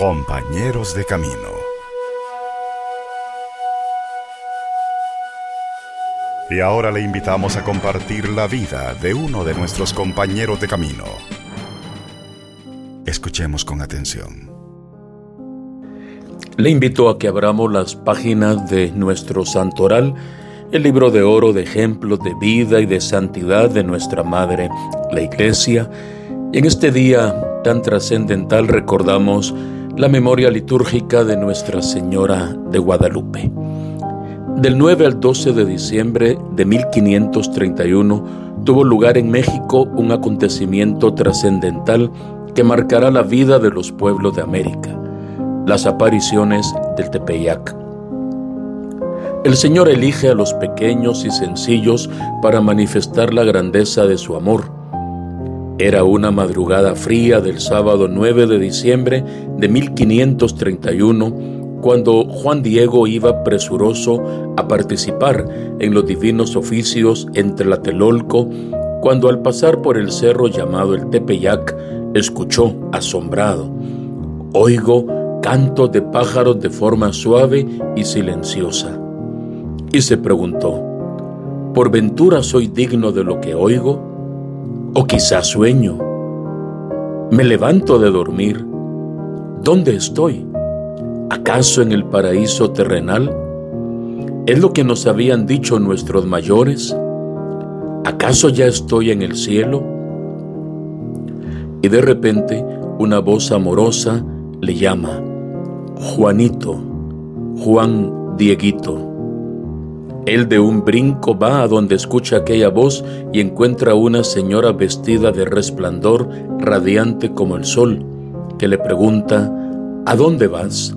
Compañeros de Camino. Y ahora le invitamos a compartir la vida de uno de nuestros compañeros de camino. Escuchemos con atención. Le invito a que abramos las páginas de nuestro santoral, el libro de oro de ejemplos de vida y de santidad de nuestra Madre, la Iglesia. Y en este día tan trascendental recordamos la memoria litúrgica de Nuestra Señora de Guadalupe. Del 9 al 12 de diciembre de 1531 tuvo lugar en México un acontecimiento trascendental que marcará la vida de los pueblos de América, las apariciones del Tepeyac. El Señor elige a los pequeños y sencillos para manifestar la grandeza de su amor era una madrugada fría del sábado 9 de diciembre de 1531 cuando Juan Diego iba presuroso a participar en los divinos oficios entre la Telolco, cuando al pasar por el cerro llamado el Tepeyac, escuchó asombrado, oigo cantos de pájaros de forma suave y silenciosa. Y se preguntó, ¿por ventura soy digno de lo que oigo? O quizás sueño. Me levanto de dormir. ¿Dónde estoy? ¿Acaso en el paraíso terrenal? ¿Es lo que nos habían dicho nuestros mayores? ¿Acaso ya estoy en el cielo? Y de repente una voz amorosa le llama, Juanito, Juan Dieguito. Él de un brinco va a donde escucha aquella voz y encuentra a una señora vestida de resplandor, radiante como el sol, que le pregunta, ¿A dónde vas?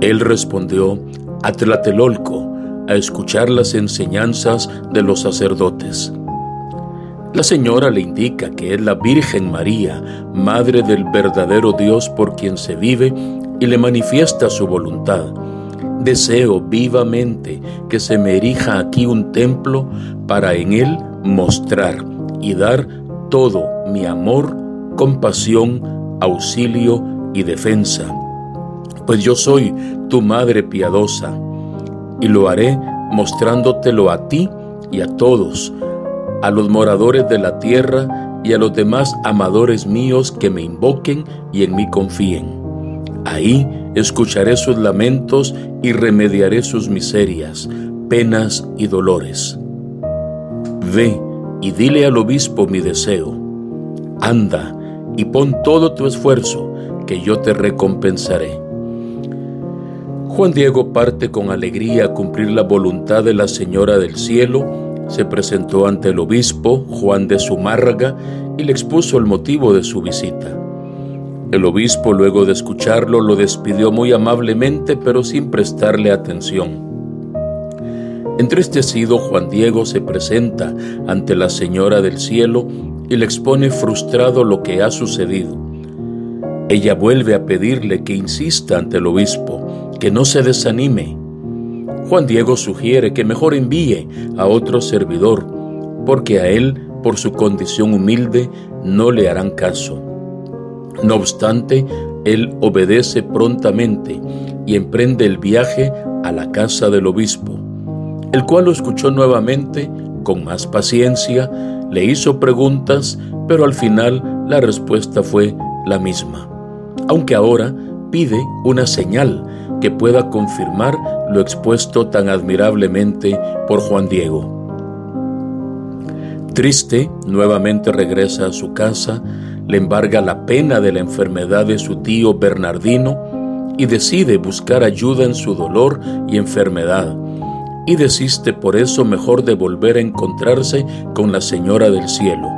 Él respondió, a Tlatelolco, a escuchar las enseñanzas de los sacerdotes. La señora le indica que es la Virgen María, Madre del verdadero Dios por quien se vive, y le manifiesta su voluntad Deseo vivamente que se me erija aquí un templo para en él mostrar y dar todo mi amor, compasión, auxilio y defensa. Pues yo soy tu Madre piadosa y lo haré mostrándotelo a ti y a todos, a los moradores de la tierra y a los demás amadores míos que me invoquen y en mí confíen. Ahí escucharé sus lamentos y remediaré sus miserias, penas y dolores. Ve y dile al obispo mi deseo. Anda y pon todo tu esfuerzo, que yo te recompensaré. Juan Diego parte con alegría a cumplir la voluntad de la Señora del Cielo, se presentó ante el obispo Juan de Zumárraga y le expuso el motivo de su visita. El obispo, luego de escucharlo, lo despidió muy amablemente, pero sin prestarle atención. Entristecido, Juan Diego se presenta ante la Señora del Cielo y le expone frustrado lo que ha sucedido. Ella vuelve a pedirle que insista ante el obispo, que no se desanime. Juan Diego sugiere que mejor envíe a otro servidor, porque a él, por su condición humilde, no le harán caso. No obstante, él obedece prontamente y emprende el viaje a la casa del obispo, el cual lo escuchó nuevamente con más paciencia, le hizo preguntas, pero al final la respuesta fue la misma, aunque ahora pide una señal que pueda confirmar lo expuesto tan admirablemente por Juan Diego. Triste, nuevamente regresa a su casa, le embarga la pena de la enfermedad de su tío Bernardino y decide buscar ayuda en su dolor y enfermedad. Y desiste por eso mejor de volver a encontrarse con la Señora del Cielo.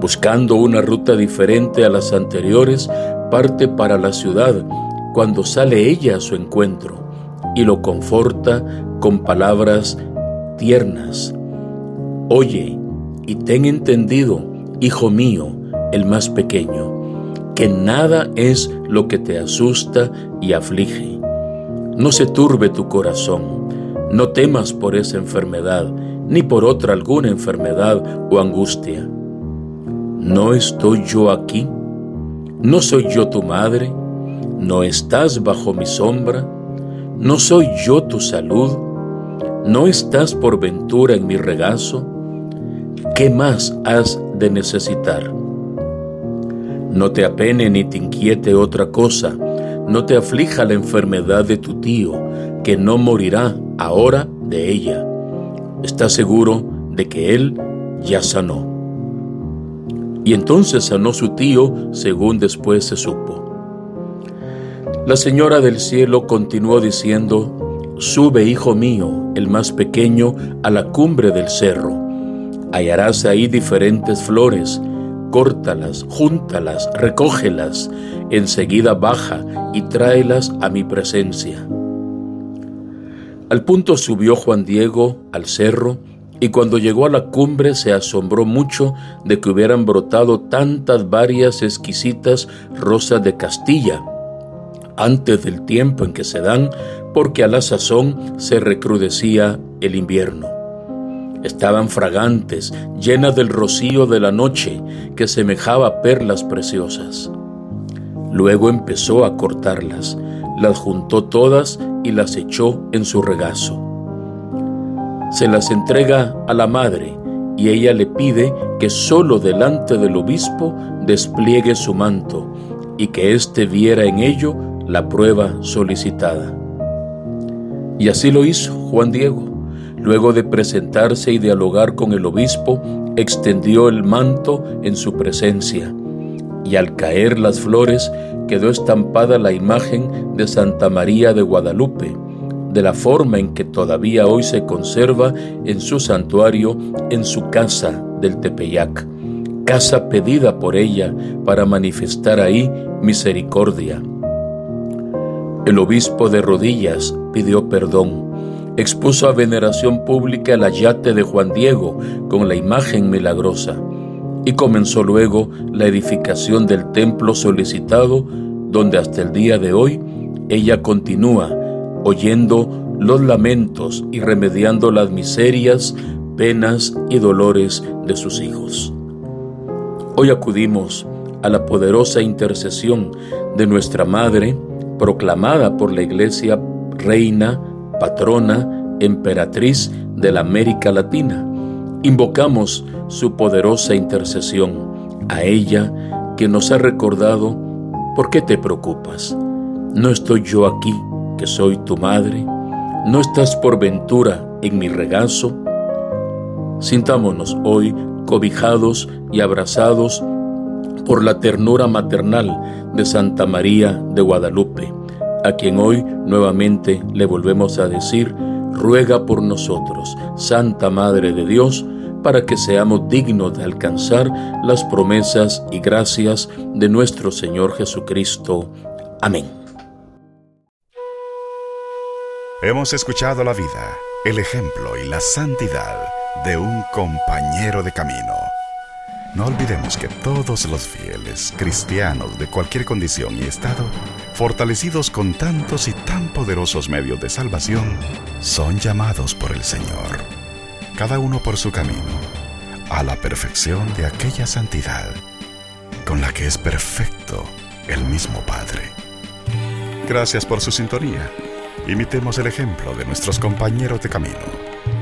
Buscando una ruta diferente a las anteriores, parte para la ciudad cuando sale ella a su encuentro y lo conforta con palabras tiernas. Oye, y ten entendido, hijo mío, el más pequeño, que nada es lo que te asusta y aflige. No se turbe tu corazón, no temas por esa enfermedad, ni por otra alguna enfermedad o angustia. ¿No estoy yo aquí? ¿No soy yo tu madre? ¿No estás bajo mi sombra? ¿No soy yo tu salud? ¿No estás por ventura en mi regazo? ¿Qué más has de necesitar? No te apene ni te inquiete otra cosa, no te aflija la enfermedad de tu tío, que no morirá ahora de ella. Está seguro de que él ya sanó. Y entonces sanó su tío, según después se supo. La señora del cielo continuó diciendo, Sube, hijo mío, el más pequeño, a la cumbre del cerro. Hallarás ahí diferentes flores, córtalas, júntalas, recógelas, enseguida baja y tráelas a mi presencia. Al punto subió Juan Diego al cerro, y cuando llegó a la cumbre se asombró mucho de que hubieran brotado tantas varias exquisitas rosas de Castilla, antes del tiempo en que se dan, porque a la sazón se recrudecía el invierno. Estaban fragantes, llenas del rocío de la noche, que semejaba perlas preciosas. Luego empezó a cortarlas, las juntó todas y las echó en su regazo. Se las entrega a la madre y ella le pide que solo delante del obispo despliegue su manto y que éste viera en ello la prueba solicitada. Y así lo hizo Juan Diego. Luego de presentarse y dialogar con el obispo, extendió el manto en su presencia, y al caer las flores quedó estampada la imagen de Santa María de Guadalupe, de la forma en que todavía hoy se conserva en su santuario en su casa del Tepeyac, casa pedida por ella para manifestar ahí misericordia. El obispo de rodillas pidió perdón, expuso a veneración pública el ayate de Juan Diego con la imagen milagrosa y comenzó luego la edificación del templo solicitado donde hasta el día de hoy ella continúa oyendo los lamentos y remediando las miserias, penas y dolores de sus hijos. Hoy acudimos a la poderosa intercesión de nuestra Madre, proclamada por la Iglesia reina, patrona, emperatriz de la América Latina. Invocamos su poderosa intercesión, a ella que nos ha recordado, ¿por qué te preocupas? ¿No estoy yo aquí, que soy tu madre? ¿No estás por ventura en mi regazo? Sintámonos hoy cobijados y abrazados por la ternura maternal de Santa María de Guadalupe, a quien hoy nuevamente le volvemos a decir, ruega por nosotros, Santa Madre de Dios, para que seamos dignos de alcanzar las promesas y gracias de nuestro Señor Jesucristo. Amén. Hemos escuchado la vida, el ejemplo y la santidad de un compañero de camino. No olvidemos que todos los fieles cristianos de cualquier condición y estado, fortalecidos con tantos y tan poderosos medios de salvación, son llamados por el Señor, cada uno por su camino, a la perfección de aquella santidad con la que es perfecto el mismo Padre. Gracias por su sintonía. Imitemos el ejemplo de nuestros compañeros de camino